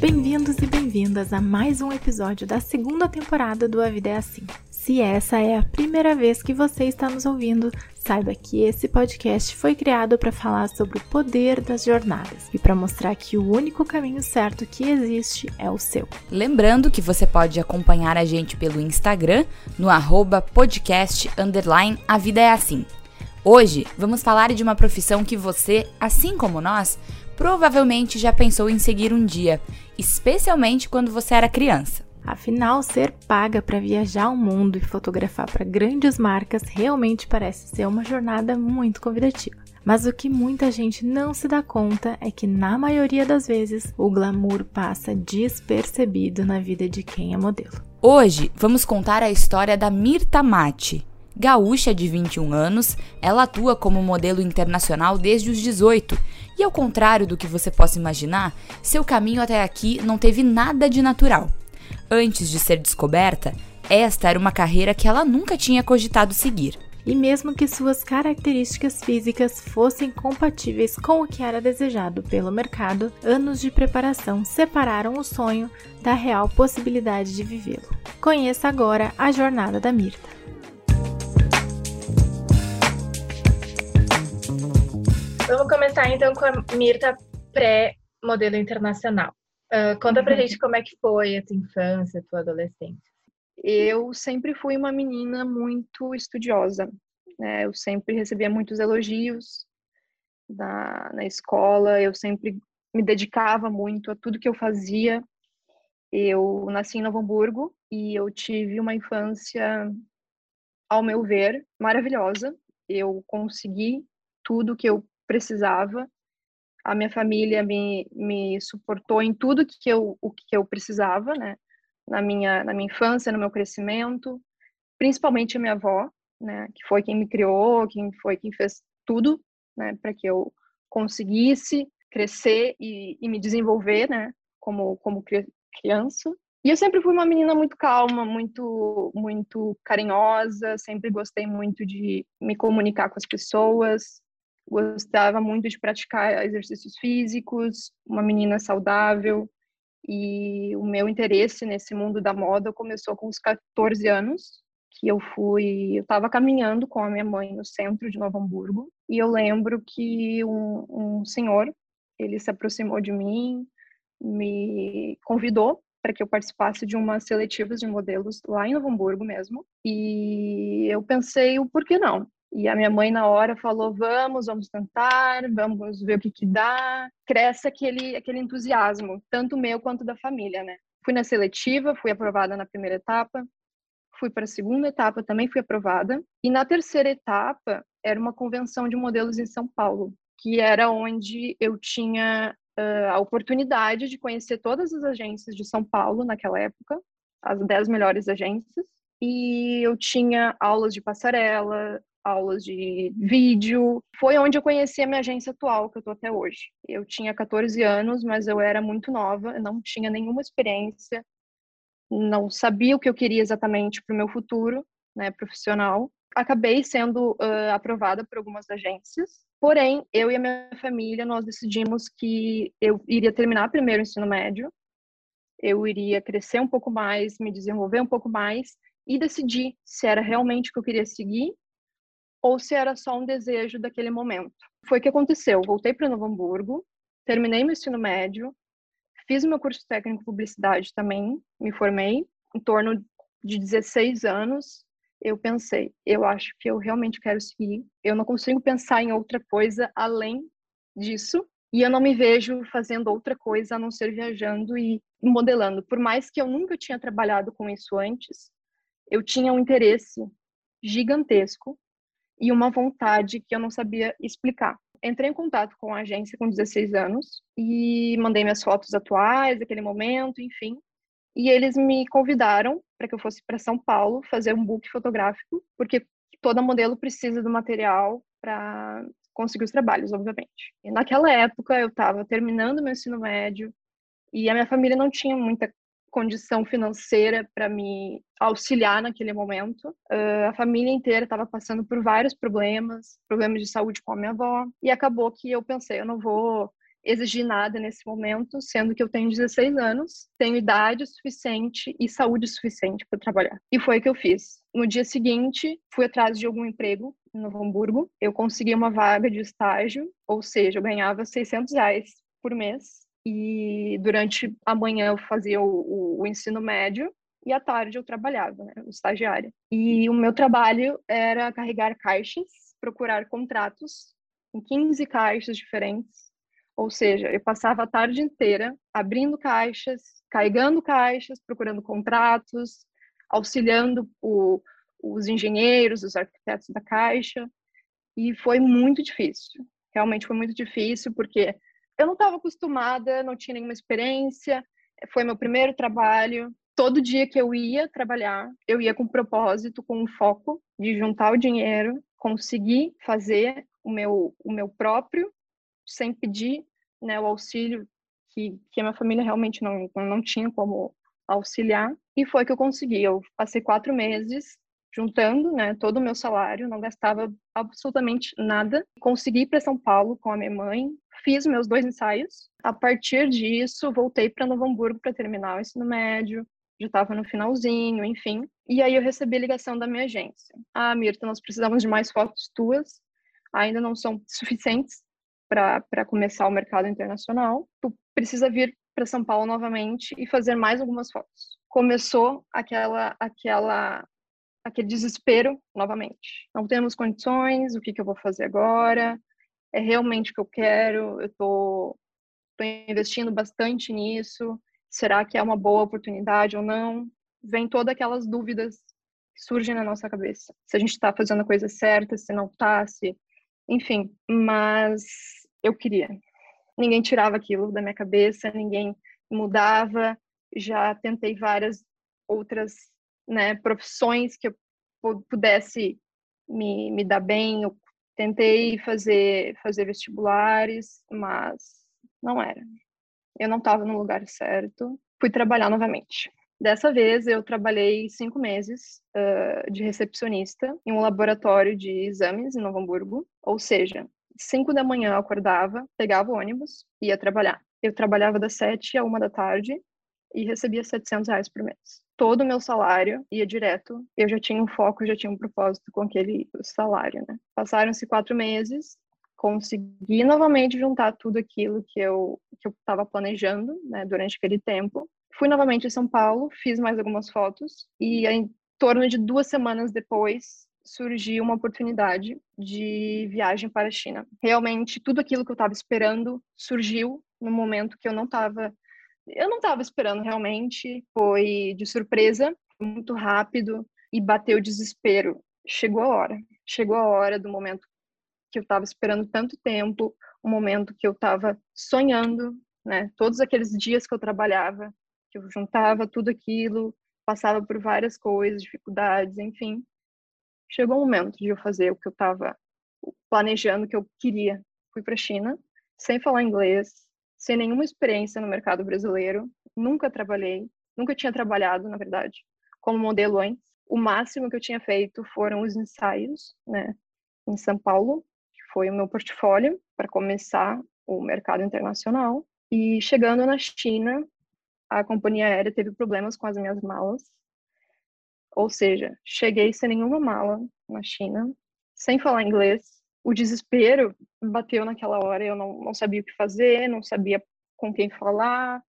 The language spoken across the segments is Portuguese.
Bem-vindos e bem-vindas a mais um episódio da segunda temporada do A Vida é Assim. Se essa é a primeira vez que você está nos ouvindo, saiba que esse podcast foi criado para falar sobre o poder das jornadas e para mostrar que o único caminho certo que existe é o seu. Lembrando que você pode acompanhar a gente pelo Instagram no arroba podcast underline A Vida é Assim. Hoje vamos falar de uma profissão que você, assim como nós, provavelmente já pensou em seguir um dia, especialmente quando você era criança. Afinal, ser paga para viajar o mundo e fotografar para grandes marcas realmente parece ser uma jornada muito convidativa. Mas o que muita gente não se dá conta é que, na maioria das vezes, o glamour passa despercebido na vida de quem é modelo. Hoje vamos contar a história da Mirta Mati, Gaúcha de 21 anos, ela atua como modelo internacional desde os 18 e, ao contrário do que você possa imaginar, seu caminho até aqui não teve nada de natural. Antes de ser descoberta, esta era uma carreira que ela nunca tinha cogitado seguir. E mesmo que suas características físicas fossem compatíveis com o que era desejado pelo mercado, anos de preparação separaram o sonho da real possibilidade de vivê-lo. Conheça agora a jornada da Mirta. Vamos começar então com a Mirta pré-modelo internacional. Uh, conta pra uhum. gente como é que foi a tua infância, a tua adolescência. Eu sempre fui uma menina muito estudiosa. Né? Eu sempre recebia muitos elogios na, na escola, eu sempre me dedicava muito a tudo que eu fazia. Eu nasci em Novo Hamburgo e eu tive uma infância, ao meu ver, maravilhosa. Eu consegui tudo que eu precisava. A minha família me, me suportou em tudo que eu, o que eu precisava, né? Na minha, na minha infância, no meu crescimento. Principalmente a minha avó, né? Que foi quem me criou, quem foi quem fez tudo, né? Para que eu conseguisse crescer e, e me desenvolver, né? Como, como criança. E eu sempre fui uma menina muito calma, muito muito carinhosa, sempre gostei muito de me comunicar com as pessoas, gostava muito de praticar exercícios físicos, uma menina saudável, e o meu interesse nesse mundo da moda começou com os 14 anos, que eu fui, eu estava caminhando com a minha mãe no centro de Novo Hamburgo, e eu lembro que um, um senhor, ele se aproximou de mim, me convidou para que eu participasse de umas seletivas de modelos lá em Novo Hamburgo mesmo, e eu pensei, o porquê não? E a minha mãe, na hora, falou: vamos, vamos tentar, vamos ver o que, que dá. Cresce aquele, aquele entusiasmo, tanto meu quanto da família, né? Fui na seletiva, fui aprovada na primeira etapa, fui para a segunda etapa, também fui aprovada. E na terceira etapa, era uma convenção de modelos em São Paulo, que era onde eu tinha uh, a oportunidade de conhecer todas as agências de São Paulo naquela época, as dez melhores agências. E eu tinha aulas de passarela, aulas de vídeo. Foi onde eu conheci a minha agência atual, que eu tô até hoje. Eu tinha 14 anos, mas eu era muito nova, não tinha nenhuma experiência, não sabia o que eu queria exatamente para o meu futuro, né, profissional. Acabei sendo uh, aprovada por algumas agências, porém, eu e a minha família, nós decidimos que eu iria terminar primeiro o ensino médio, eu iria crescer um pouco mais, me desenvolver um pouco mais e decidir se era realmente o que eu queria seguir ou se era só um desejo daquele momento. Foi o que aconteceu. Voltei para Novo Hamburgo, terminei meu ensino médio, fiz meu curso técnico de publicidade também, me formei em torno de 16 anos. Eu pensei, eu acho que eu realmente quero seguir. Eu não consigo pensar em outra coisa além disso. E eu não me vejo fazendo outra coisa a não ser viajando e modelando. Por mais que eu nunca tinha trabalhado com isso antes, eu tinha um interesse gigantesco e uma vontade que eu não sabia explicar. Entrei em contato com a agência com 16 anos e mandei minhas fotos atuais daquele momento, enfim. E eles me convidaram para que eu fosse para São Paulo fazer um book fotográfico, porque toda modelo precisa do material para conseguir os trabalhos, obviamente. E naquela época eu estava terminando meu ensino médio e a minha família não tinha muita condição financeira para me auxiliar naquele momento. Uh, a família inteira estava passando por vários problemas, problemas de saúde com a minha avó, e acabou que eu pensei, eu não vou exigir nada nesse momento, sendo que eu tenho 16 anos, tenho idade suficiente e saúde suficiente para trabalhar. E foi o que eu fiz. No dia seguinte, fui atrás de algum emprego em Novo Hamburgo. Eu consegui uma vaga de estágio, ou seja, eu ganhava 600 reais por mês. E durante a manhã eu fazia o, o, ensino médio e à tarde eu trabalhava, né, estagiária. E o meu trabalho era carregar caixas, procurar contratos em 15 caixas diferentes. Ou seja, eu passava a tarde inteira abrindo caixas, carregando caixas, procurando contratos, auxiliando o, os engenheiros, os arquitetos da caixa. E foi muito difícil. Realmente foi muito difícil porque eu não estava acostumada, não tinha nenhuma experiência. Foi meu primeiro trabalho, todo dia que eu ia trabalhar, eu ia com propósito, com um foco de juntar o dinheiro, conseguir fazer o meu, o meu próprio, sem pedir né, o auxílio que, que a minha família realmente não, não tinha como auxiliar. E foi que eu consegui. Eu passei quatro meses juntando né, todo o meu salário, não gastava absolutamente nada. Consegui ir para São Paulo com a minha mãe, fiz meus dois ensaios. A partir disso, voltei para Novo Hamburgo para terminar o ensino médio já estava no finalzinho, enfim. E aí eu recebi a ligação da minha agência. Ah, Mirta, nós precisamos de mais fotos tuas, ainda não são suficientes para começar o mercado internacional. Tu precisa vir para São Paulo novamente e fazer mais algumas fotos. Começou aquela aquela aquele desespero novamente. Não temos condições, o que, que eu vou fazer agora? É realmente o que eu quero? Eu estou investindo bastante nisso será que é uma boa oportunidade ou não? Vem todas aquelas dúvidas que surgem na nossa cabeça. Se a gente está fazendo a coisa certa, se não está, se... Enfim, mas eu queria. Ninguém tirava aquilo da minha cabeça, ninguém mudava. Já tentei várias outras né, profissões que eu pudesse me, me dar bem. Tentei fazer, fazer vestibulares, mas não era eu não estava no lugar certo, fui trabalhar novamente. Dessa vez, eu trabalhei cinco meses uh, de recepcionista em um laboratório de exames em Novo Hamburgo. Ou seja, cinco da manhã eu acordava, pegava o ônibus e ia trabalhar. Eu trabalhava das sete a uma da tarde e recebia 700 reais por mês. Todo o meu salário ia direto. Eu já tinha um foco, já tinha um propósito com aquele salário, né? Passaram-se quatro meses consegui novamente juntar tudo aquilo que eu que eu estava planejando, né, durante aquele tempo. Fui novamente em São Paulo, fiz mais algumas fotos e em torno de duas semanas depois surgiu uma oportunidade de viagem para a China. Realmente tudo aquilo que eu estava esperando surgiu no momento que eu não estava eu não estava esperando realmente, foi de surpresa, muito rápido e bateu o desespero. Chegou a hora, chegou a hora do momento que eu estava esperando tanto tempo, um momento que eu estava sonhando, né? Todos aqueles dias que eu trabalhava, que eu juntava tudo aquilo, passava por várias coisas, dificuldades, enfim. Chegou o momento de eu fazer o que eu estava planejando, que eu queria. Fui para a China, sem falar inglês, sem nenhuma experiência no mercado brasileiro, nunca trabalhei, nunca tinha trabalhado, na verdade, como modelo antes. O máximo que eu tinha feito foram os ensaios, né, em São Paulo, foi o meu portfólio para começar o mercado internacional. E chegando na China, a companhia aérea teve problemas com as minhas malas. Ou seja, cheguei sem nenhuma mala na China, sem falar inglês. O desespero bateu naquela hora, eu não, não sabia o que fazer, não sabia com quem falar,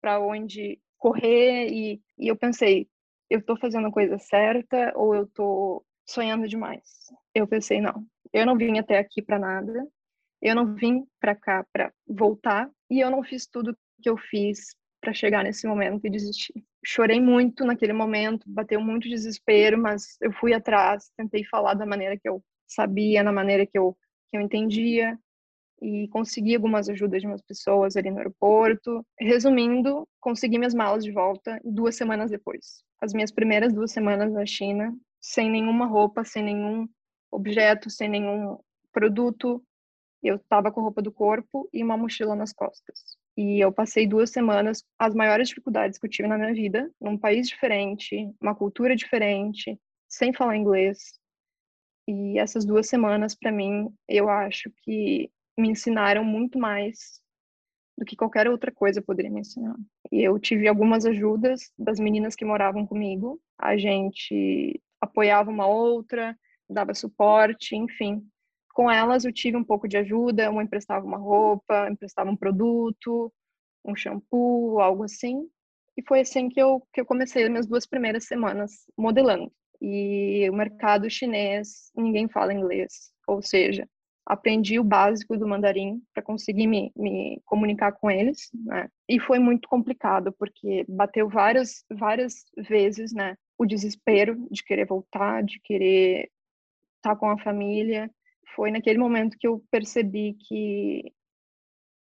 para onde correr. E, e eu pensei, eu estou fazendo a coisa certa ou eu estou sonhando demais? Eu pensei, não, eu não vim até aqui para nada. Eu não vim para cá para voltar e eu não fiz tudo que eu fiz para chegar nesse momento e desistir. Chorei muito naquele momento, bateu muito desespero, mas eu fui atrás, tentei falar da maneira que eu sabia, na maneira que eu que eu entendia e consegui algumas ajudas de umas pessoas ali no aeroporto. Resumindo, consegui minhas malas de volta duas semanas depois. As minhas primeiras duas semanas na China, sem nenhuma roupa, sem nenhum objeto, sem nenhum produto. Eu estava com roupa do corpo e uma mochila nas costas. E eu passei duas semanas, as maiores dificuldades que eu tive na minha vida, num país diferente, uma cultura diferente, sem falar inglês. E essas duas semanas, para mim, eu acho que me ensinaram muito mais do que qualquer outra coisa poderia me ensinar. E eu tive algumas ajudas das meninas que moravam comigo. A gente apoiava uma outra, dava suporte, enfim. Com elas eu tive um pouco de ajuda, uma emprestava uma roupa, emprestava um produto, um shampoo, algo assim. E foi assim que eu, que eu comecei as minhas duas primeiras semanas modelando. E o mercado chinês, ninguém fala inglês. Ou seja, aprendi o básico do mandarim para conseguir me, me comunicar com eles, né? E foi muito complicado, porque bateu várias, várias vezes, né? O desespero de querer voltar, de querer estar tá com a família. Foi naquele momento que eu percebi que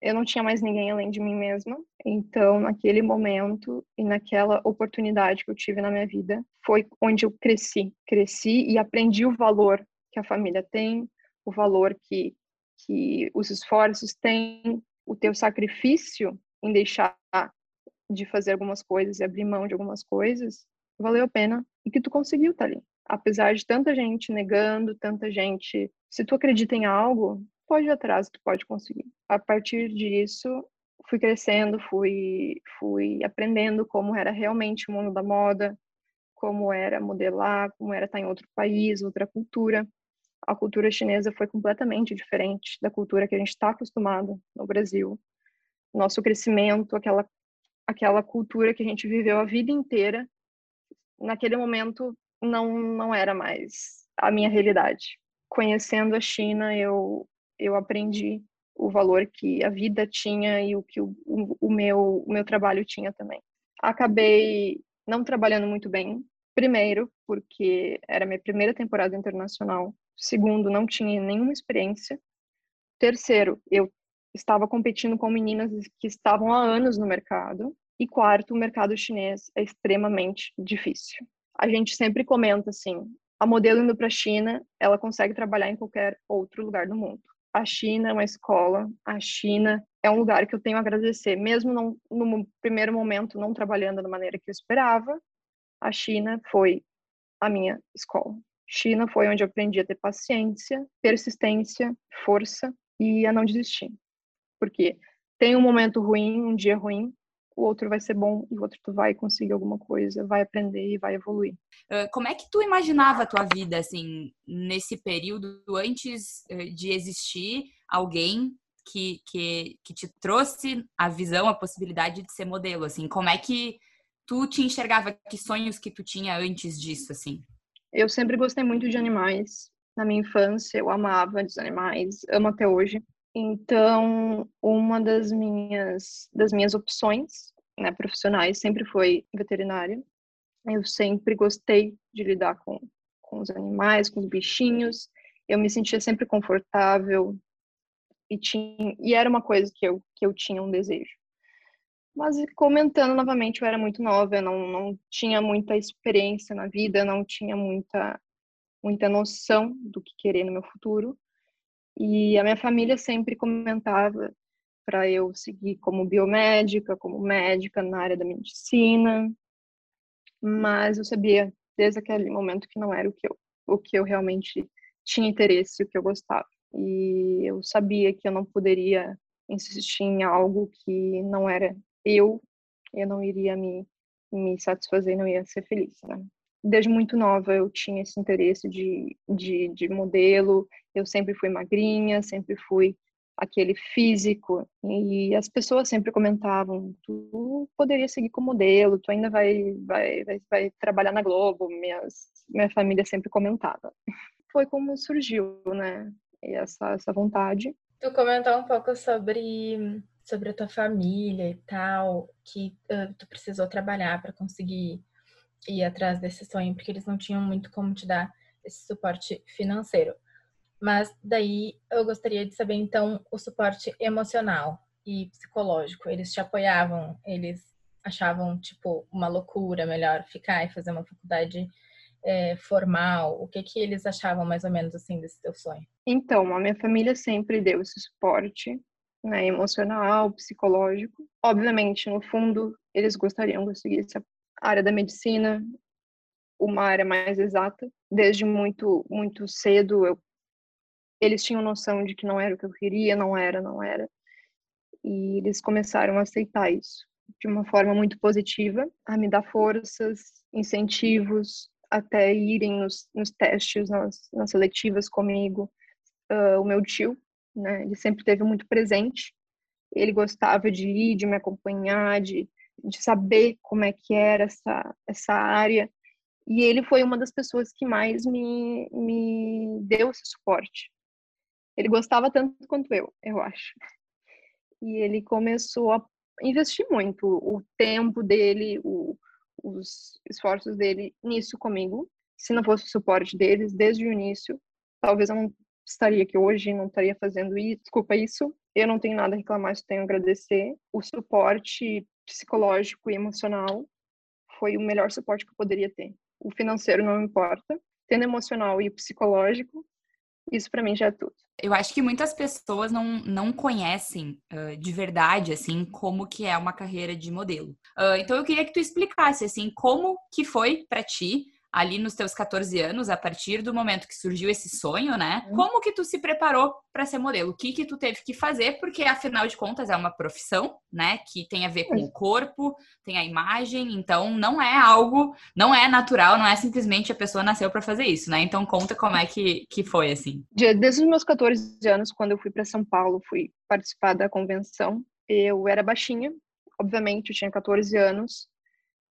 eu não tinha mais ninguém além de mim mesma. Então, naquele momento e naquela oportunidade que eu tive na minha vida, foi onde eu cresci. Cresci e aprendi o valor que a família tem, o valor que, que os esforços têm, o teu sacrifício em deixar de fazer algumas coisas e abrir mão de algumas coisas, valeu a pena e que tu conseguiu estar tá ali. Apesar de tanta gente negando, tanta gente, se tu acredita em algo, pode ir atrás, tu pode conseguir. A partir disso, fui crescendo, fui fui aprendendo como era realmente o mundo da moda, como era modelar, como era estar em outro país, outra cultura a cultura chinesa foi completamente diferente da cultura que a gente está acostumado no Brasil. Nosso crescimento, aquela aquela cultura que a gente viveu a vida inteira, naquele momento não não era mais a minha realidade. Conhecendo a China, eu eu aprendi o valor que a vida tinha e o que o, o, meu o meu trabalho tinha também. Acabei não trabalhando muito bem, primeiro porque era minha primeira temporada internacional Segundo, não tinha nenhuma experiência. Terceiro, eu estava competindo com meninas que estavam há anos no mercado. E quarto, o mercado chinês é extremamente difícil. A gente sempre comenta assim: a modelo indo para a China, ela consegue trabalhar em qualquer outro lugar do mundo. A China é uma escola, a China é um lugar que eu tenho a agradecer, mesmo não, no primeiro momento não trabalhando da maneira que eu esperava. A China foi a minha escola. China foi onde eu aprendi a ter paciência, persistência, força e a não desistir. Porque tem um momento ruim, um dia ruim, o outro vai ser bom e o outro tu vai conseguir alguma coisa, vai aprender e vai evoluir. Como é que tu imaginava a tua vida assim nesse período antes de existir alguém que, que, que te trouxe a visão, a possibilidade de ser modelo assim? Como é que tu te enxergava que sonhos que tu tinha antes disso assim? Eu sempre gostei muito de animais. Na minha infância, eu amava os animais, amo até hoje. Então, uma das minhas das minhas opções, né, profissionais sempre foi veterinária. Eu sempre gostei de lidar com com os animais, com os bichinhos. Eu me sentia sempre confortável e tinha e era uma coisa que eu que eu tinha um desejo. Mas comentando novamente, eu era muito nova, eu não, não tinha muita experiência na vida, não tinha muita, muita noção do que querer no meu futuro. E a minha família sempre comentava para eu seguir como biomédica, como médica na área da medicina. Mas eu sabia desde aquele momento que não era o que eu, o que eu realmente tinha interesse, o que eu gostava. E eu sabia que eu não poderia insistir em algo que não era eu, eu não iria me, me satisfazer, não ia ser feliz, né? Desde muito nova eu tinha esse interesse de, de, de modelo, eu sempre fui magrinha, sempre fui aquele físico. E as pessoas sempre comentavam tu poderia seguir como modelo tu ainda vai vai vai, vai trabalhar na Globo. Minhas, minha família sempre comentava. Foi como surgiu né essa essa vontade. Tu comentou um pouco sobre sobre a tua família e tal, que uh, tu precisou trabalhar para conseguir ir atrás desse sonho, porque eles não tinham muito como te dar esse suporte financeiro. Mas daí eu gostaria de saber então o suporte emocional e psicológico. Eles te apoiavam, eles achavam tipo uma loucura, melhor ficar e fazer uma faculdade é, formal? O que que eles achavam mais ou menos assim desse teu sonho? Então, a minha família sempre deu esse suporte né, emocional, psicológico. Obviamente, no fundo, eles gostariam que eu seguisse a área da medicina, uma área mais exata. Desde muito, muito cedo, eu, eles tinham noção de que não era o que eu queria, não era, não era. E eles começaram a aceitar isso de uma forma muito positiva, a me dar forças, incentivos, até irem nos, nos testes, nas, nas seletivas comigo. Uh, o meu tio, né, ele sempre teve muito presente. Ele gostava de ir, de me acompanhar, de, de saber como é que era essa, essa área. E ele foi uma das pessoas que mais me, me deu esse suporte. Ele gostava tanto quanto eu, eu acho. E ele começou a investir muito o tempo dele, o, os esforços dele nisso comigo. Se não fosse o suporte deles desde o início, talvez eu não estaria aqui hoje, não estaria fazendo isso. Desculpa isso. Eu não tenho nada a reclamar, só tenho a agradecer. O suporte psicológico e emocional foi o melhor suporte que eu poderia ter. O financeiro não importa, tendo emocional e psicológico, isso para mim já é tudo. Eu acho que muitas pessoas não, não conhecem uh, de verdade, assim, como que é uma carreira de modelo. Uh, então eu queria que tu explicasse, assim, como que foi para ti ali nos teus 14 anos, a partir do momento que surgiu esse sonho, né? Uhum. Como que tu se preparou para ser modelo? O que que tu teve que fazer? Porque afinal de contas é uma profissão, né, que tem a ver com o corpo, tem a imagem, então não é algo, não é natural, não é simplesmente a pessoa nasceu para fazer isso, né? Então conta como é que que foi assim. Desde os meus 14 anos, quando eu fui para São Paulo, fui participar da convenção, eu era baixinha, obviamente, eu tinha 14 anos.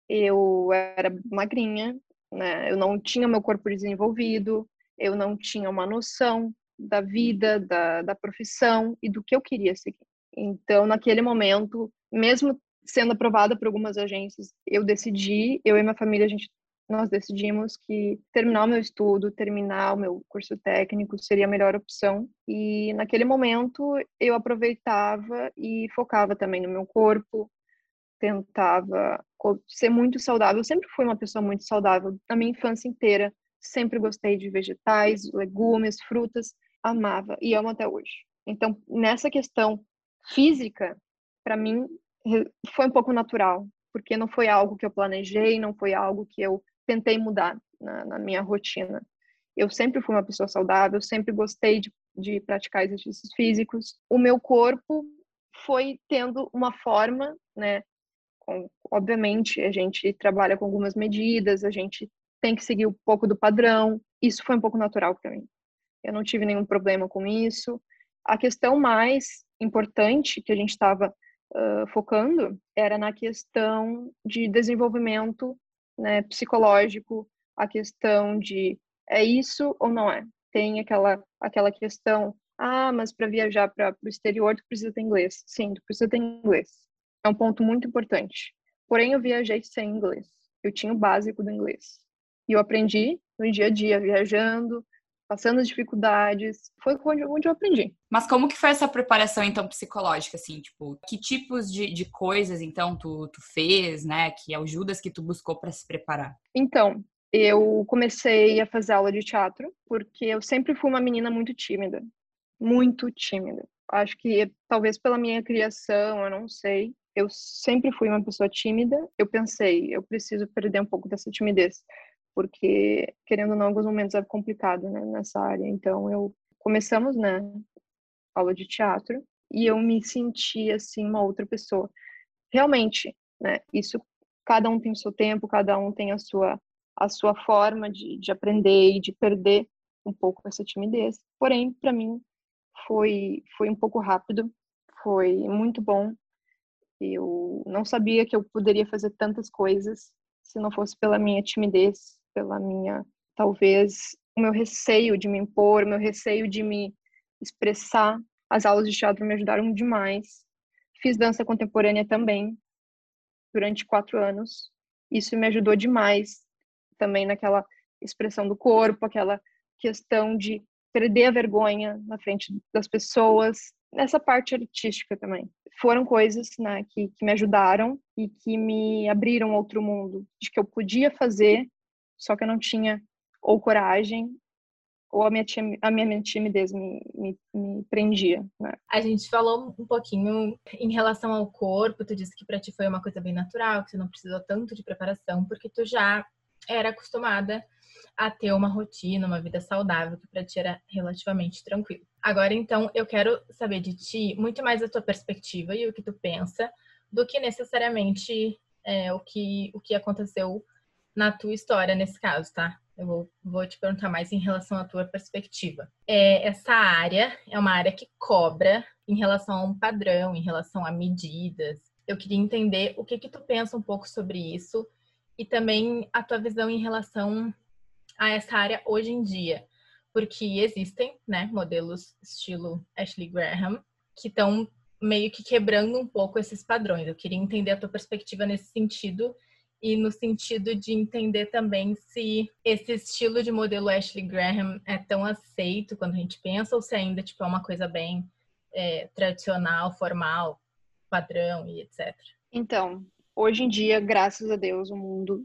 Eu era magrinha, né? Eu não tinha meu corpo desenvolvido, eu não tinha uma noção da vida, da, da profissão e do que eu queria seguir. Então, naquele momento, mesmo sendo aprovada por algumas agências, eu decidi, eu e minha família, a gente nós decidimos que terminar o meu estudo, terminar o meu curso técnico seria a melhor opção. E naquele momento eu aproveitava e focava também no meu corpo, tentava ser muito saudável. Eu sempre fui uma pessoa muito saudável, a minha infância inteira. Sempre gostei de vegetais, legumes, frutas, amava e amo até hoje. Então, nessa questão física, para mim, foi um pouco natural, porque não foi algo que eu planejei, não foi algo que eu tentei mudar na, na minha rotina. Eu sempre fui uma pessoa saudável, sempre gostei de, de praticar exercícios físicos. O meu corpo foi tendo uma forma, né, com, obviamente, a gente trabalha com algumas medidas, a gente tem que seguir um pouco do padrão. Isso foi um pouco natural para mim. Eu não tive nenhum problema com isso. A questão mais importante que a gente estava uh, focando era na questão de desenvolvimento né, psicológico, a questão de é isso ou não é. Tem aquela, aquela questão, ah, mas para viajar para o exterior tu precisa ter inglês. Sim, tu precisa ter inglês é um ponto muito importante. Porém, eu viajei sem inglês. Eu tinha o básico do inglês. E eu aprendi no dia a dia, viajando, passando dificuldades. Foi onde, onde eu aprendi. Mas como que foi essa preparação, então, psicológica, assim? Tipo, que tipos de, de coisas, então, tu, tu fez, né? Que ajudas que tu buscou para se preparar? Então, eu comecei a fazer aula de teatro, porque eu sempre fui uma menina muito tímida. Muito tímida. Acho que talvez pela minha criação, eu não sei, eu sempre fui uma pessoa tímida. Eu pensei, eu preciso perder um pouco dessa timidez, porque querendo ou não, alguns momentos é complicado, né, nessa área. Então eu começamos, né, aula de teatro e eu me senti assim uma outra pessoa. Realmente, né, isso cada um tem o seu tempo, cada um tem a sua a sua forma de, de aprender e de perder um pouco essa timidez. Porém, para mim foi foi um pouco rápido, foi muito bom eu não sabia que eu poderia fazer tantas coisas se não fosse pela minha timidez, pela minha, talvez, o meu receio de me impor, o meu receio de me expressar. As aulas de teatro me ajudaram demais. Fiz dança contemporânea também, durante quatro anos. Isso me ajudou demais também naquela expressão do corpo, aquela questão de perder a vergonha na frente das pessoas, nessa parte artística também. Foram coisas né, que, que me ajudaram e que me abriram outro mundo, de que eu podia fazer, só que eu não tinha ou coragem ou a minha, a minha timidez me, me, me prendia. Né? A gente falou um pouquinho em relação ao corpo, tu disse que para ti foi uma coisa bem natural, que você não precisou tanto de preparação, porque tu já era acostumada a ter uma rotina, uma vida saudável, que para ti era relativamente tranquilo. Agora, então, eu quero saber de ti muito mais a tua perspectiva e o que tu pensa, do que necessariamente é, o, que, o que aconteceu na tua história nesse caso, tá? Eu vou, vou te perguntar mais em relação à tua perspectiva. É, essa área é uma área que cobra em relação a um padrão, em relação a medidas. Eu queria entender o que que tu pensa um pouco sobre isso e também a tua visão em relação a essa área hoje em dia, porque existem, né, modelos estilo Ashley Graham que estão meio que quebrando um pouco esses padrões. Eu queria entender a tua perspectiva nesse sentido e no sentido de entender também se esse estilo de modelo Ashley Graham é tão aceito quando a gente pensa ou se ainda tipo é uma coisa bem é, tradicional, formal, padrão e etc. Então, hoje em dia, graças a Deus, o mundo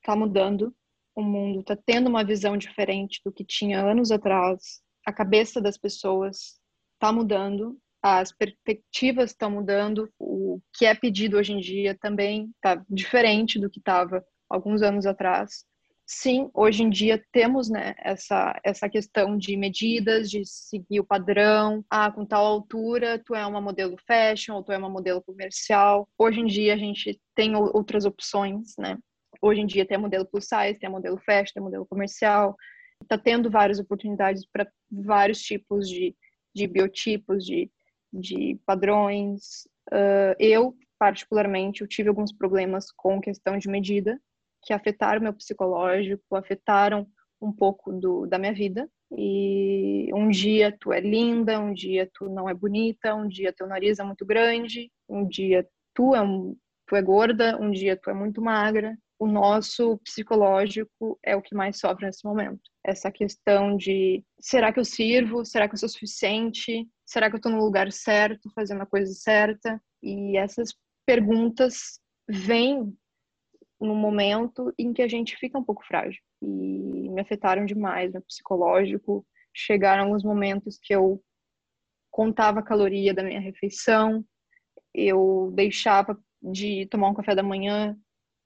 está mudando o mundo está tendo uma visão diferente do que tinha anos atrás. A cabeça das pessoas está mudando, as perspectivas estão mudando, o que é pedido hoje em dia também está diferente do que estava alguns anos atrás. Sim, hoje em dia temos né, essa, essa questão de medidas, de seguir o padrão. Ah, com tal altura, tu é uma modelo fashion ou tu é uma modelo comercial. Hoje em dia a gente tem outras opções, né? Hoje em dia tem modelo plus size, tem modelo fashion, tem modelo comercial. Está tendo várias oportunidades para vários tipos de, de biotipos, de, de padrões. Uh, eu, particularmente, eu tive alguns problemas com questão de medida que afetaram meu psicológico, afetaram um pouco do, da minha vida. E um dia tu é linda, um dia tu não é bonita, um dia teu nariz é muito grande, um dia tu é, um, tu é gorda, um dia tu é muito magra o nosso psicológico é o que mais sofre nesse momento. Essa questão de será que eu sirvo? Será que eu sou suficiente? Será que eu estou no lugar certo, fazendo a coisa certa? E essas perguntas vêm no momento em que a gente fica um pouco frágil. E me afetaram demais no psicológico. Chegaram alguns momentos que eu contava a caloria da minha refeição, eu deixava de tomar um café da manhã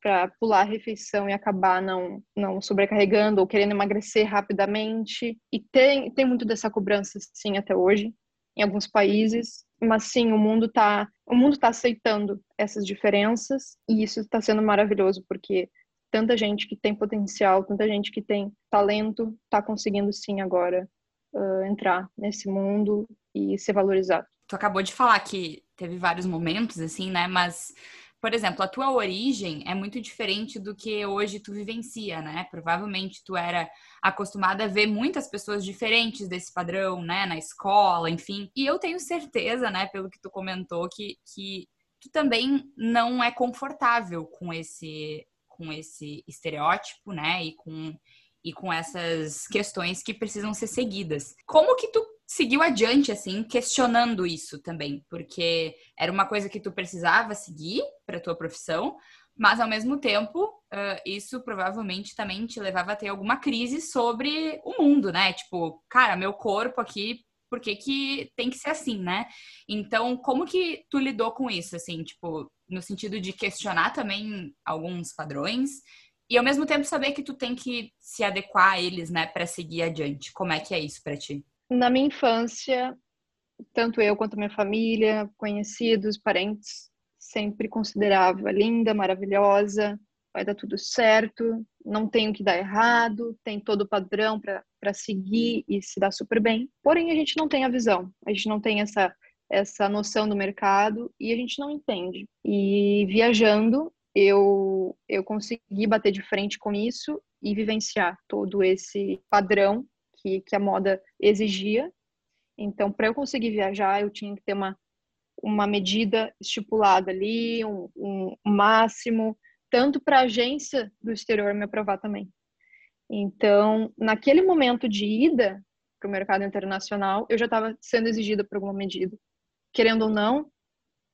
para pular a refeição e acabar não, não sobrecarregando ou querendo emagrecer rapidamente. E tem, tem muito dessa cobrança, sim, até hoje, em alguns países. Mas sim, o mundo está o mundo tá aceitando essas diferenças e isso está sendo maravilhoso, porque tanta gente que tem potencial, tanta gente que tem talento, está conseguindo sim agora uh, entrar nesse mundo e ser valorizado. Tu acabou de falar que teve vários momentos, assim, né? Mas por exemplo, a tua origem é muito diferente do que hoje tu vivencia, né? Provavelmente tu era acostumada a ver muitas pessoas diferentes desse padrão, né? Na escola, enfim. E eu tenho certeza, né, pelo que tu comentou, que, que tu também não é confortável com esse com esse estereótipo, né? E com e com essas questões que precisam ser seguidas. Como que tu seguiu adiante, assim, questionando isso também, porque era uma coisa que tu precisava seguir para tua profissão, mas ao mesmo tempo, uh, isso provavelmente também te levava a ter alguma crise sobre o mundo, né? Tipo, cara, meu corpo aqui, por que, que tem que ser assim, né? Então, como que tu lidou com isso, assim, tipo, no sentido de questionar também alguns padrões e ao mesmo tempo saber que tu tem que se adequar a eles, né, para seguir adiante. Como é que é isso para ti? Na minha infância, tanto eu quanto minha família, conhecidos, parentes, sempre considerava linda, maravilhosa, vai dar tudo certo, não tem o que dar errado, tem todo o padrão para seguir e se dar super bem. Porém, a gente não tem a visão, a gente não tem essa, essa noção do mercado e a gente não entende. E viajando, eu, eu consegui bater de frente com isso e vivenciar todo esse padrão que, que a moda exigia. Então, para eu conseguir viajar, eu tinha que ter uma, uma medida estipulada ali, um, um máximo, tanto para a agência do exterior me aprovar também. Então, naquele momento de ida para o mercado internacional, eu já estava sendo exigida por alguma medida. Querendo ou não,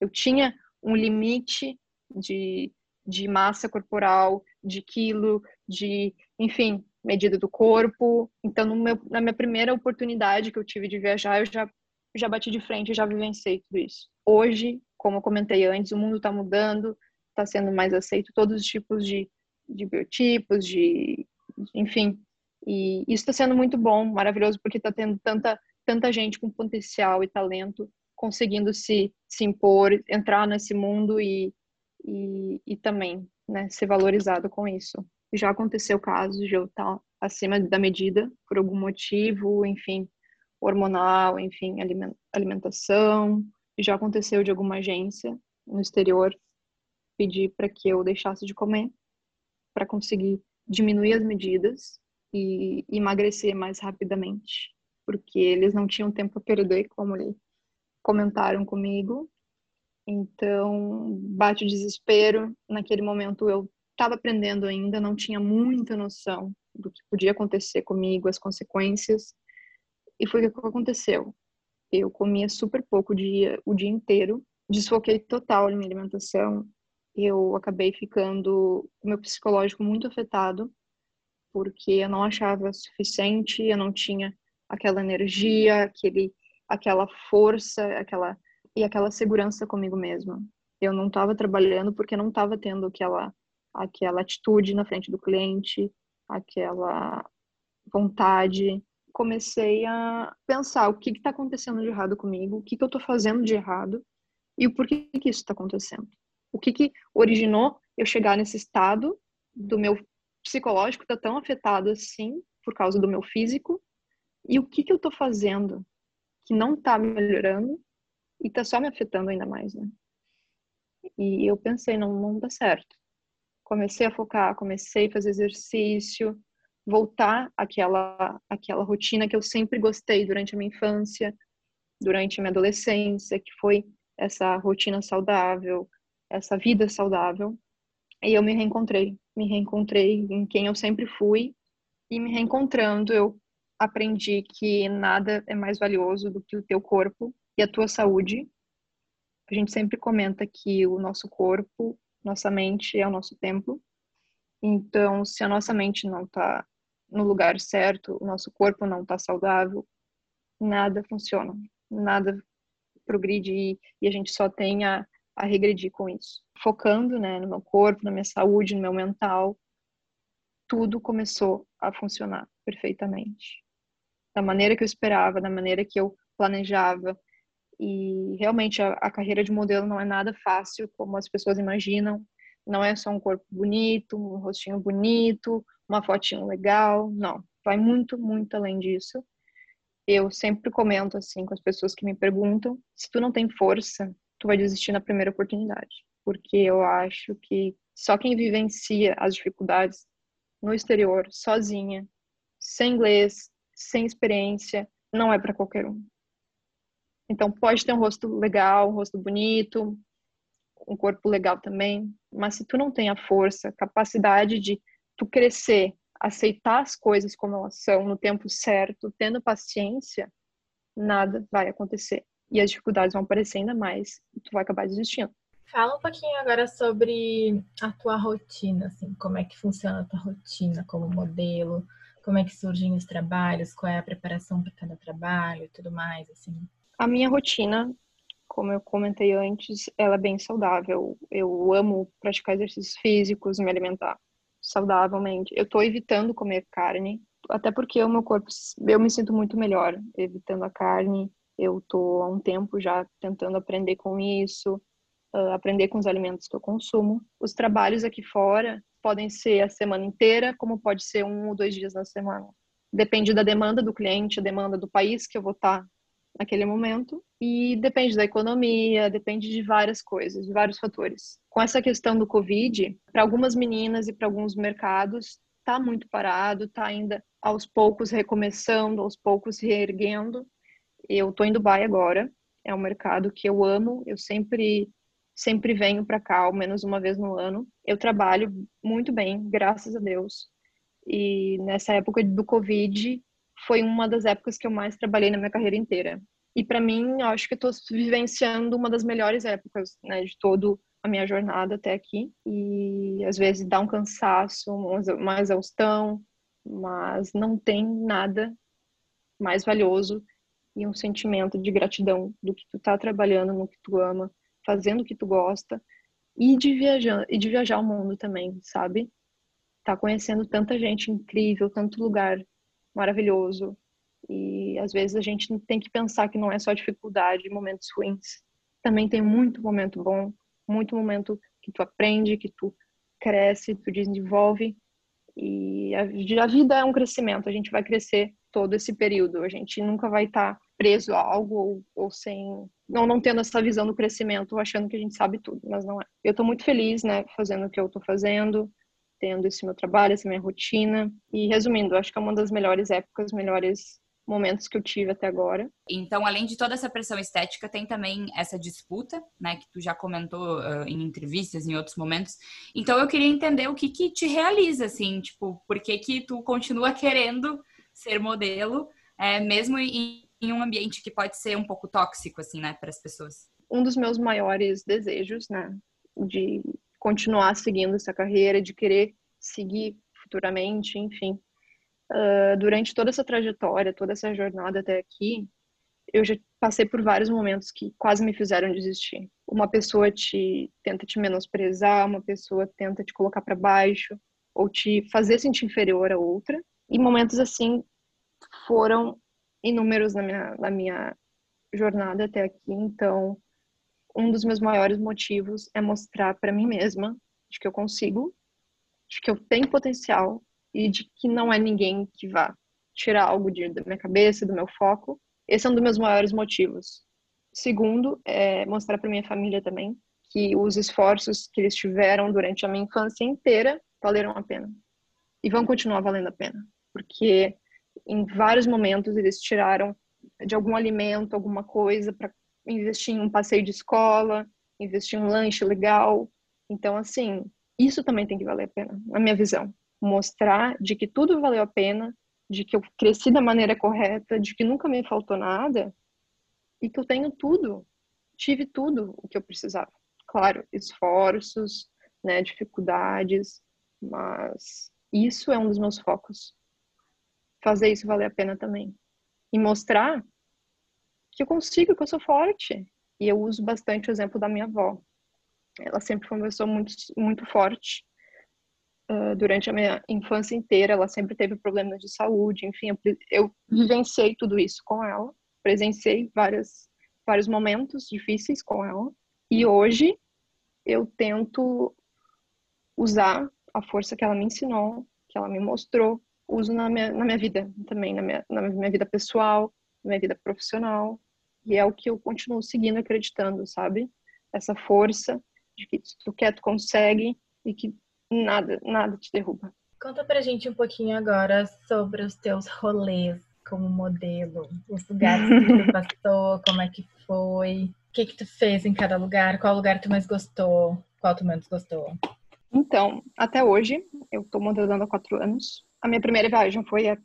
eu tinha um limite de, de massa corporal, de quilo, de, enfim, medida do corpo. Então, meu, na minha primeira oportunidade que eu tive de viajar, eu já, já bati de frente, já vivenciei tudo isso. Hoje, como eu comentei antes, o mundo está mudando, está sendo mais aceito, todos os tipos de, de biotipos, de, enfim. E isso está sendo muito bom, maravilhoso, porque está tendo tanta, tanta gente com potencial e talento conseguindo se, se impor, entrar nesse mundo e, e, e também né, ser valorizado com isso. Já aconteceu casos de eu estar acima da medida por algum motivo, enfim, hormonal, enfim, alimentação. Já aconteceu de alguma agência no exterior pedir para que eu deixasse de comer para conseguir diminuir as medidas e emagrecer mais rapidamente, porque eles não tinham tempo a perder, como eles comentaram comigo. Então, bate o desespero. Naquele momento eu estava aprendendo ainda, não tinha muita noção do que podia acontecer comigo, as consequências. E foi o que aconteceu. Eu comia super pouco o dia, o dia inteiro, desfoquei total na minha alimentação. Eu acabei ficando com meu psicológico muito afetado, porque eu não achava suficiente, eu não tinha aquela energia, aquele, aquela força, aquela e aquela segurança comigo mesma. Eu não estava trabalhando porque não estava tendo aquela aquela atitude na frente do cliente, aquela vontade comecei a pensar o que está acontecendo de errado comigo, o que, que eu estou fazendo de errado e o porquê que isso está acontecendo. O que, que originou eu chegar nesse estado do meu psicológico está tão afetado assim por causa do meu físico e o que, que eu estou fazendo que não está melhorando e está só me afetando ainda mais, né? E eu pensei, não, não dá certo. Comecei a focar, comecei a fazer exercício, voltar àquela, àquela rotina que eu sempre gostei durante a minha infância, durante a minha adolescência, que foi essa rotina saudável, essa vida saudável. E eu me reencontrei, me reencontrei em quem eu sempre fui e me reencontrando eu aprendi que nada é mais valioso do que o teu corpo e a tua saúde. A gente sempre comenta que o nosso corpo, nossa mente é o nosso templo. Então, se a nossa mente não está no lugar certo, o nosso corpo não está saudável, nada funciona, nada progride e, e a gente só tem a, a regredir com isso. Focando né, no meu corpo, na minha saúde, no meu mental, tudo começou a funcionar perfeitamente. Da maneira que eu esperava, da maneira que eu planejava. E realmente a, a carreira de modelo não é nada fácil, como as pessoas imaginam. Não é só um corpo bonito, um rostinho bonito, uma fotinho legal, não. Vai muito, muito além disso. Eu sempre comento assim com as pessoas que me perguntam, se tu não tem força, tu vai desistir na primeira oportunidade, porque eu acho que só quem vivencia as dificuldades no exterior, sozinha, sem inglês, sem experiência, não é para qualquer um. Então pode ter um rosto legal, um rosto bonito, um corpo legal também, mas se tu não tem a força, capacidade de tu crescer, aceitar as coisas como elas são no tempo certo, tendo paciência, nada vai acontecer. E as dificuldades vão aparecer ainda mais e tu vai acabar desistindo. Fala um pouquinho agora sobre a tua rotina, assim, como é que funciona a tua rotina como modelo, como é que surgem os trabalhos, qual é a preparação para cada trabalho e tudo mais, assim. A minha rotina, como eu comentei antes, ela é bem saudável. Eu amo praticar exercícios físicos, me alimentar saudavelmente. Eu tô evitando comer carne, até porque o meu corpo, eu me sinto muito melhor evitando a carne. Eu tô há um tempo já tentando aprender com isso, aprender com os alimentos que eu consumo. Os trabalhos aqui fora podem ser a semana inteira, como pode ser um ou dois dias na semana. Depende da demanda do cliente, a demanda do país que eu vou estar naquele momento e depende da economia, depende de várias coisas, de vários fatores. Com essa questão do Covid, para algumas meninas e para alguns mercados, está muito parado, está ainda aos poucos recomeçando, aos poucos reerguendo. Eu estou em Dubai agora, é um mercado que eu amo, eu sempre sempre venho para cá, ao menos uma vez no ano. Eu trabalho muito bem, graças a Deus. E nessa época do Covid, foi uma das épocas que eu mais trabalhei na minha carreira inteira. E para mim, eu acho que estou vivenciando uma das melhores épocas, né, de todo a minha jornada até aqui. E às vezes dá um cansaço, uma exaustão, mas não tem nada mais valioso e um sentimento de gratidão do que tu tá trabalhando no que tu ama, fazendo o que tu gosta e de viajar e de viajar o mundo também, sabe? tá conhecendo tanta gente incrível, tanto lugar maravilhoso. E às vezes a gente tem que pensar que não é só dificuldade, momentos ruins. Também tem muito momento bom, muito momento que tu aprende, que tu cresce, tu desenvolve. E a, vida é um crescimento, a gente vai crescer todo esse período. A gente nunca vai estar tá preso a algo ou, ou sem não não tendo essa visão do crescimento, achando que a gente sabe tudo, mas não é. Eu estou muito feliz, né, fazendo o que eu estou fazendo, tendo esse meu trabalho, essa minha rotina. E resumindo, acho que é uma das melhores épocas, melhores momentos que eu tive até agora. Então, além de toda essa pressão estética, tem também essa disputa, né, que tu já comentou uh, em entrevistas, em outros momentos. Então, eu queria entender o que que te realiza, assim, tipo, por que que tu continua querendo ser modelo, é, mesmo em, em um ambiente que pode ser um pouco tóxico, assim, né, para as pessoas? Um dos meus maiores desejos, né, de continuar seguindo essa carreira, de querer seguir futuramente, enfim. Uh, durante toda essa trajetória, toda essa jornada até aqui, eu já passei por vários momentos que quase me fizeram desistir. Uma pessoa te tenta te menosprezar, uma pessoa tenta te colocar para baixo ou te fazer sentir inferior a outra. E momentos assim foram inúmeros na minha, na minha jornada até aqui. Então, um dos meus maiores motivos é mostrar para mim mesma de que eu consigo, de que eu tenho potencial e de que não é ninguém que vá tirar algo de, da minha cabeça, do meu foco. Esse é um dos meus maiores motivos. Segundo, é mostrar para minha família também que os esforços que eles tiveram durante a minha infância inteira valeram a pena e vão continuar valendo a pena, porque em vários momentos eles tiraram de algum alimento, alguma coisa para investir em um passeio de escola, investir em um lanche legal. Então, assim, isso também tem que valer a pena, na minha visão. Mostrar de que tudo valeu a pena, de que eu cresci da maneira correta, de que nunca me faltou nada e que eu tenho tudo, tive tudo o que eu precisava. Claro, esforços, né, dificuldades, mas isso é um dos meus focos. Fazer isso valer a pena também. E mostrar que eu consigo, que eu sou forte. E eu uso bastante o exemplo da minha avó. Ela sempre foi uma pessoa muito, muito forte. Uh, durante a minha infância inteira, ela sempre teve problemas de saúde, enfim, eu, eu vivenciei tudo isso com ela, presenciei várias, vários momentos difíceis com ela, e hoje eu tento usar a força que ela me ensinou, que ela me mostrou, uso na minha, na minha vida também, na minha, na minha vida pessoal, na minha vida profissional, e é o que eu continuo seguindo, acreditando, sabe? Essa força de que se tu quer, tu consegue e que nada, nada te derruba. Conta pra gente um pouquinho agora sobre os teus rolês como modelo, os lugares que tu passou, como é que foi, o que que tu fez em cada lugar, qual lugar tu mais gostou, qual tu menos gostou? Então, até hoje, eu tô modelando há quatro anos. A minha primeira viagem foi a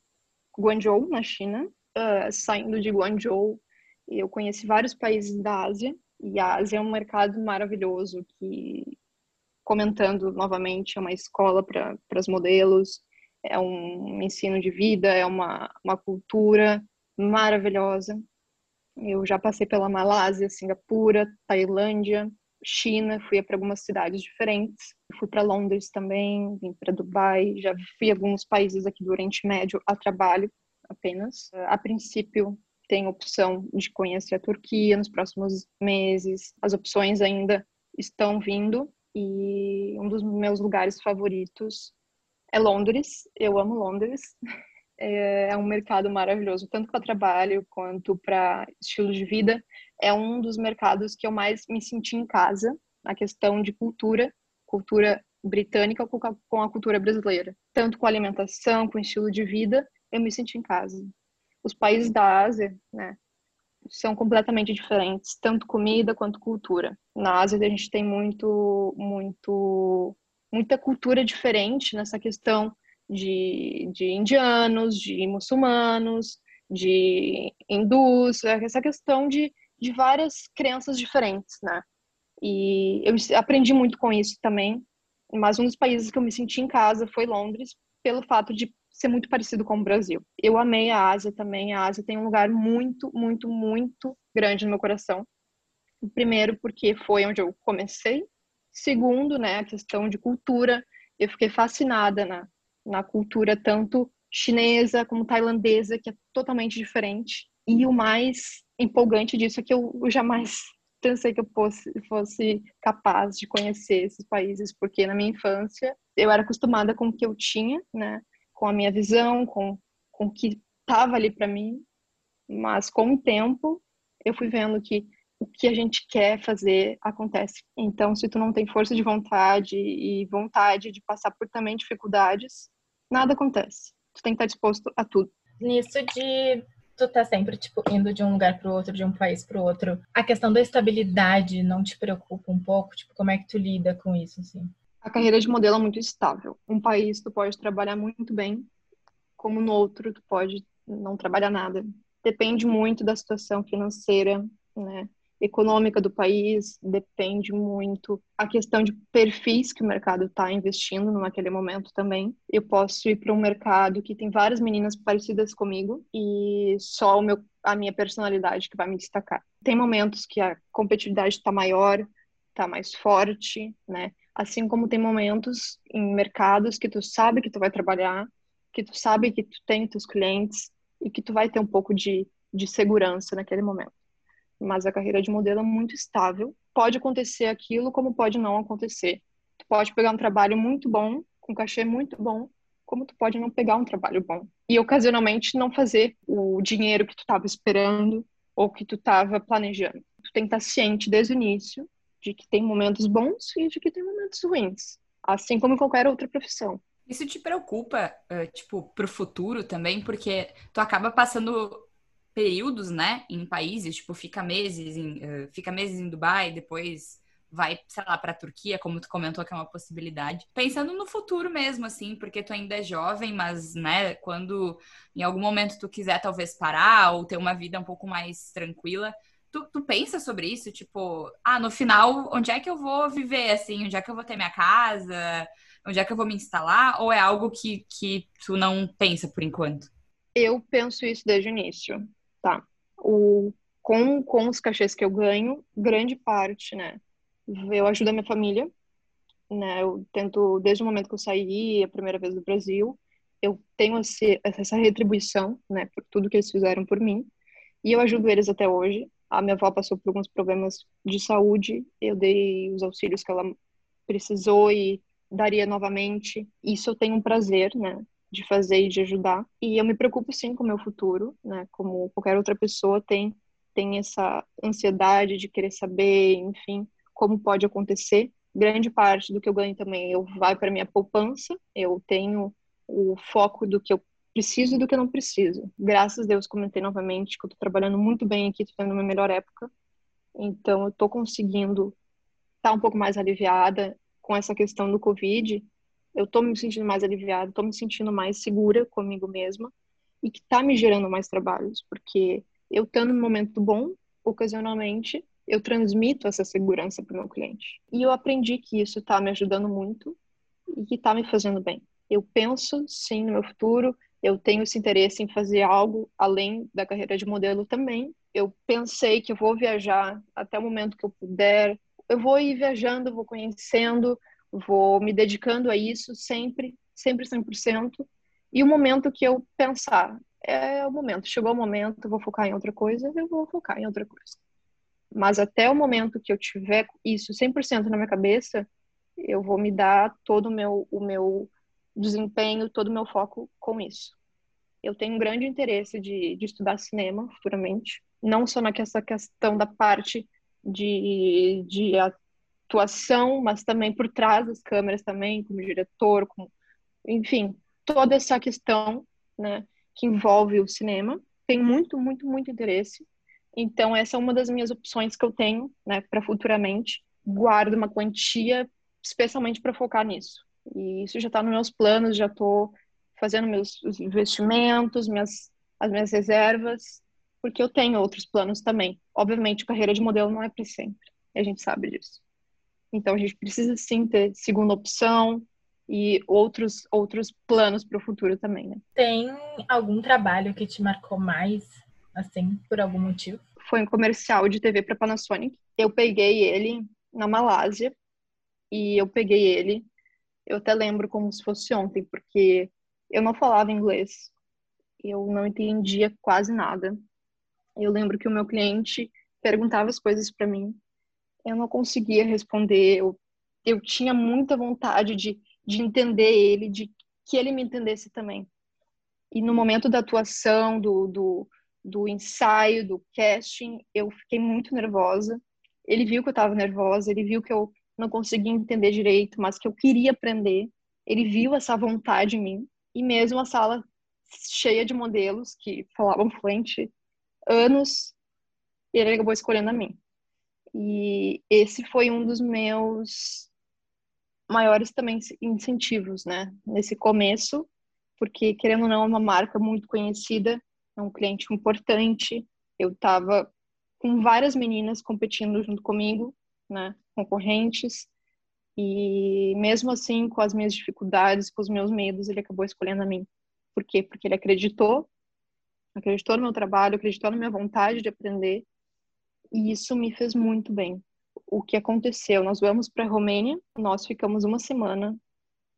Guangzhou, na China. Uh, saindo de Guangzhou, eu conheci vários países da Ásia e a Ásia é um mercado maravilhoso que, comentando novamente, é uma escola para os modelos, é um ensino de vida, é uma, uma cultura maravilhosa. Eu já passei pela Malásia, Singapura, Tailândia, China, fui para algumas cidades diferentes. Fui para Londres também, vim para Dubai, já fui a alguns países aqui do Oriente Médio a trabalho apenas. A princípio, tem opção de conhecer a Turquia nos próximos meses. As opções ainda estão vindo e um dos meus lugares favoritos é Londres. Eu amo Londres. É, é um mercado maravilhoso, tanto para trabalho quanto para estilo de vida. É um dos mercados que eu mais me senti em casa, na questão de cultura, cultura britânica com a cultura brasileira. Tanto com alimentação, com estilo de vida, eu me senti em casa os países da Ásia, né, são completamente diferentes, tanto comida quanto cultura. Na Ásia a gente tem muito, muito, muita cultura diferente nessa questão de, de indianos, de muçulmanos, de hindus, essa questão de, de várias crenças diferentes, né? E eu aprendi muito com isso também. Mas um dos países que eu me senti em casa foi Londres, pelo fato de ser muito parecido com o Brasil. Eu amei a Ásia também. A Ásia tem um lugar muito, muito, muito grande no meu coração. Primeiro, porque foi onde eu comecei. Segundo, né, a questão de cultura eu fiquei fascinada na, na cultura tanto chinesa como tailandesa, que é totalmente diferente. E o mais empolgante disso é que eu, jamais pensei que eu fosse, fosse capaz de conhecer esses países, porque na minha infância eu era acostumada com o que eu tinha, né? Com a minha visão, com, com o que estava ali para mim. Mas com o tempo eu fui vendo que o que a gente quer fazer acontece. Então, se tu não tem força de vontade e vontade de passar por também dificuldades, nada acontece. Tu tem que estar disposto a tudo. Nisso de tu tá sempre, tipo, indo de um lugar pro outro, de um país pro outro, a questão da estabilidade não te preocupa um pouco? Tipo, como é que tu lida com isso, assim? A carreira de modelo é muito estável. Um país tu pode trabalhar muito bem, como no outro tu pode não trabalhar nada. Depende muito da situação financeira, né? econômica do país, depende muito a questão de perfis que o mercado está investindo naquele momento também. Eu posso ir para um mercado que tem várias meninas parecidas comigo e só o meu, a minha personalidade que vai me destacar. Tem momentos que a competitividade está maior, está mais forte, né? Assim como tem momentos em mercados que tu sabe que tu vai trabalhar, que tu sabe que tu tem teus clientes e que tu vai ter um pouco de, de segurança naquele momento mas a carreira de modelo é muito estável. Pode acontecer aquilo, como pode não acontecer. Tu pode pegar um trabalho muito bom, com cachê muito bom, como tu pode não pegar um trabalho bom. E ocasionalmente não fazer o dinheiro que tu estava esperando ou que tu estava planejando. Tu tem que estar ciente desde o início de que tem momentos bons e de que tem momentos ruins, assim como em qualquer outra profissão. Isso te preocupa, tipo, pro futuro também, porque tu acaba passando períodos, né, em países, tipo, fica meses em, uh, fica meses em Dubai, depois vai, sei lá, para a Turquia, como tu comentou que é uma possibilidade. Pensando no futuro mesmo, assim, porque tu ainda é jovem, mas, né, quando em algum momento tu quiser talvez parar ou ter uma vida um pouco mais tranquila, tu, tu pensa sobre isso? Tipo, ah, no final, onde é que eu vou viver, assim? Onde é que eu vou ter minha casa? Onde é que eu vou me instalar? Ou é algo que, que tu não pensa por enquanto? Eu penso isso desde o início tá? O, com, com os cachês que eu ganho, grande parte, né? Eu ajudo a minha família, né? Eu tento, desde o momento que eu saí, a primeira vez do Brasil, eu tenho esse, essa retribuição, né? Por tudo que eles fizeram por mim. E eu ajudo eles até hoje. A minha avó passou por alguns problemas de saúde, eu dei os auxílios que ela precisou e daria novamente. Isso eu tenho um prazer, né? de fazer e de ajudar. E eu me preocupo sim com o meu futuro, né? Como qualquer outra pessoa tem tem essa ansiedade de querer saber, enfim, como pode acontecer. Grande parte do que eu ganho também eu vai para minha poupança. Eu tenho o foco do que eu preciso do que eu não preciso. Graças a Deus, comentei novamente que eu estou trabalhando muito bem aqui, estou tendo uma melhor época. Então, eu estou conseguindo estar tá um pouco mais aliviada com essa questão do Covid eu tô me sentindo mais aliviada, tô me sentindo mais segura comigo mesma e que tá me gerando mais trabalhos, porque eu estando no momento bom, ocasionalmente, eu transmito essa segurança para o meu cliente. E eu aprendi que isso está me ajudando muito e que está me fazendo bem. Eu penso, sim, no meu futuro, eu tenho esse interesse em fazer algo além da carreira de modelo também. Eu pensei que eu vou viajar até o momento que eu puder. Eu vou ir viajando, vou conhecendo, vou me dedicando a isso sempre, sempre 100%. E o momento que eu pensar, é o momento, chegou o momento, vou focar em outra coisa, eu vou focar em outra coisa. Mas até o momento que eu tiver isso 100% na minha cabeça, eu vou me dar todo o meu, o meu desempenho, todo o meu foco com isso. Eu tenho um grande interesse de, de estudar cinema futuramente, não só nessa questão da parte de, de atuação, mas também por trás das câmeras também, como diretor, como, enfim, toda essa questão, né, que envolve o cinema. Tenho muito, muito, muito interesse. Então, essa é uma das minhas opções que eu tenho, né, para futuramente. Guardo uma quantia especialmente para focar nisso. E isso já está nos meus planos, já estou fazendo meus investimentos, minhas, as minhas reservas, porque eu tenho outros planos também. Obviamente, carreira de modelo não é para sempre, a gente sabe disso. Então a gente precisa sim ter segunda opção e outros outros planos para o futuro também, né? Tem algum trabalho que te marcou mais, assim, por algum motivo? Foi um comercial de TV para Panasonic. Eu peguei ele na Malásia e eu peguei ele Eu até lembro como se fosse ontem, porque eu não falava inglês. Eu não entendia quase nada. Eu lembro que o meu cliente perguntava as coisas para mim. Eu não conseguia responder. Eu, eu tinha muita vontade de, de entender ele, de que ele me entendesse também. E no momento da atuação, do, do, do ensaio, do casting, eu fiquei muito nervosa. Ele viu que eu estava nervosa, ele viu que eu não conseguia entender direito, mas que eu queria aprender. Ele viu essa vontade em mim. E mesmo a sala cheia de modelos que falavam fluente anos, ele acabou escolhendo a mim. E esse foi um dos meus maiores também incentivos, né? Nesse começo, porque querendo ou não é uma marca muito conhecida, é um cliente importante. Eu estava com várias meninas competindo junto comigo, né? Concorrentes. E mesmo assim, com as minhas dificuldades, com os meus medos, ele acabou escolhendo a mim. Por quê? Porque ele acreditou, acreditou no meu trabalho, acreditou na minha vontade de aprender. E isso me fez muito bem. O que aconteceu? Nós vamos para a Romênia, nós ficamos uma semana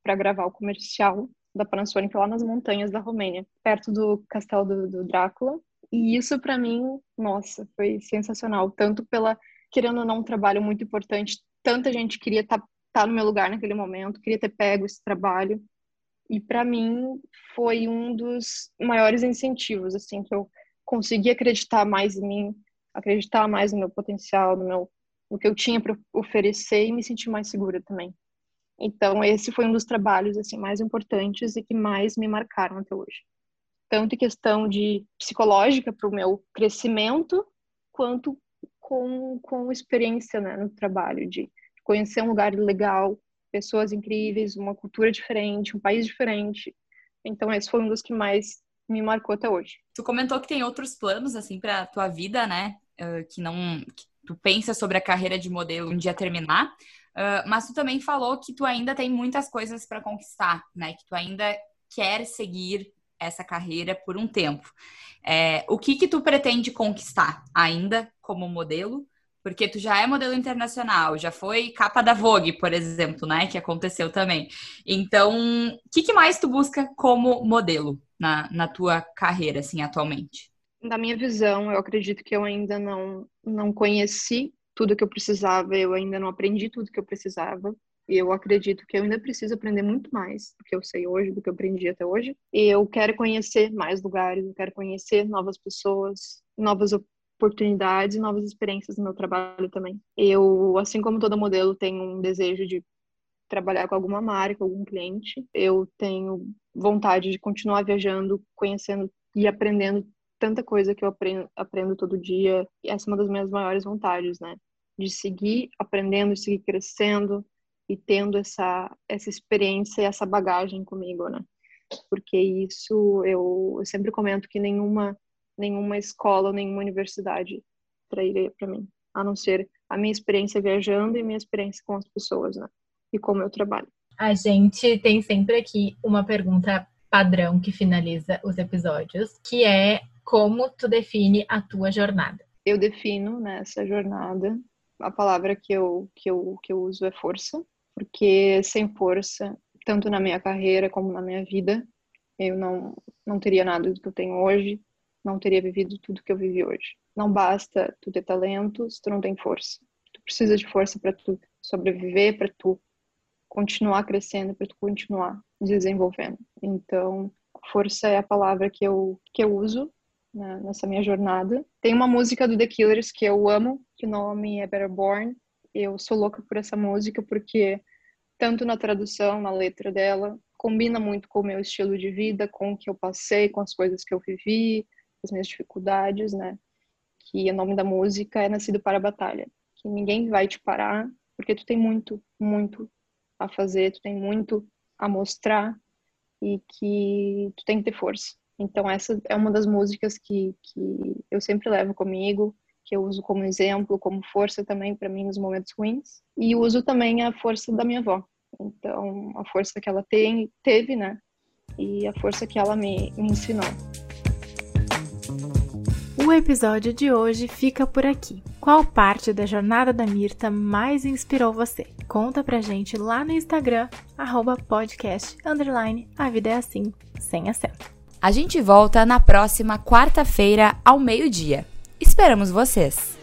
para gravar o comercial da Panasonic lá nas montanhas da Romênia, perto do castelo do, do Drácula. E isso para mim, nossa, foi sensacional, tanto pela querendo ou não um trabalho muito importante, tanta gente queria estar tá, tá no meu lugar naquele momento, queria ter pego esse trabalho. E para mim foi um dos maiores incentivos, assim, que eu consegui acreditar mais em mim, acreditar mais no meu potencial, no meu no que eu tinha para oferecer e me sentir mais segura também. Então, esse foi um dos trabalhos assim mais importantes e que mais me marcaram até hoje. Tanto em questão de psicológica para o meu crescimento, quanto com, com experiência né, no trabalho, de conhecer um lugar legal, pessoas incríveis, uma cultura diferente, um país diferente. Então, esse foi um dos que mais me marcou até hoje. Tu comentou que tem outros planos, assim, para tua vida, né? Uh, que não. Que tu pensa sobre a carreira de modelo um dia terminar. Uh, mas tu também falou que tu ainda tem muitas coisas para conquistar, né? Que tu ainda quer seguir essa carreira por um tempo. É, o que que tu pretende conquistar ainda como modelo? Porque tu já é modelo internacional, já foi capa da Vogue, por exemplo, né? Que aconteceu também. Então, o que, que mais tu busca como modelo na, na tua carreira, assim, atualmente? Na minha visão, eu acredito que eu ainda não, não conheci tudo que eu precisava, eu ainda não aprendi tudo que eu precisava. E eu acredito que eu ainda preciso aprender muito mais do que eu sei hoje, do que eu aprendi até hoje. E eu quero conhecer mais lugares, eu quero conhecer novas pessoas, novas oportunidades e novas experiências no meu trabalho também. Eu, assim como todo modelo, tenho um desejo de trabalhar com alguma marca, algum cliente. Eu tenho vontade de continuar viajando, conhecendo e aprendendo tanta coisa que eu aprendo, aprendo todo dia. E essa é uma das minhas maiores vontades, né? De seguir aprendendo, seguir crescendo e tendo essa, essa experiência e essa bagagem comigo, né? Porque isso eu, eu sempre comento que nenhuma, nenhuma escola, nenhuma universidade trairia para mim, a não ser a minha experiência viajando e minha experiência com as pessoas, né? E como eu trabalho. A gente tem sempre aqui uma pergunta padrão que finaliza os episódios, que é como tu define a tua jornada? Eu defino nessa né, jornada a palavra que eu, que eu, que eu uso é força, porque sem força, tanto na minha carreira como na minha vida, eu não, não teria nada do que eu tenho hoje, não teria vivido tudo que eu vivi hoje. Não basta tu ter talento se tu não tem força. Tu precisa de força para tu sobreviver, para tu continuar crescendo, para tu continuar desenvolvendo. Então, força é a palavra que eu, que eu uso né, nessa minha jornada. Tem uma música do The Killers que eu amo, que o nome é Better Born. Eu sou louca por essa música porque tanto na tradução, na letra dela, combina muito com o meu estilo de vida, com o que eu passei, com as coisas que eu vivi, as minhas dificuldades, né? Que o nome da música é Nascido para a Batalha. Que ninguém vai te parar, porque tu tem muito, muito a fazer, tu tem muito a mostrar e que tu tem que ter força. Então, essa é uma das músicas que, que eu sempre levo comigo, que eu uso como exemplo, como força também para mim nos momentos ruins. E uso também a força da minha avó. Então, a força que ela tem, teve, né? E a força que ela me, me ensinou. O episódio de hoje fica por aqui. Qual parte da jornada da Mirta mais inspirou você? Conta pra gente lá no Instagram, arroba podcast, underline, a vida é assim, sem acento. A gente volta na próxima quarta-feira ao meio-dia. Esperamos vocês!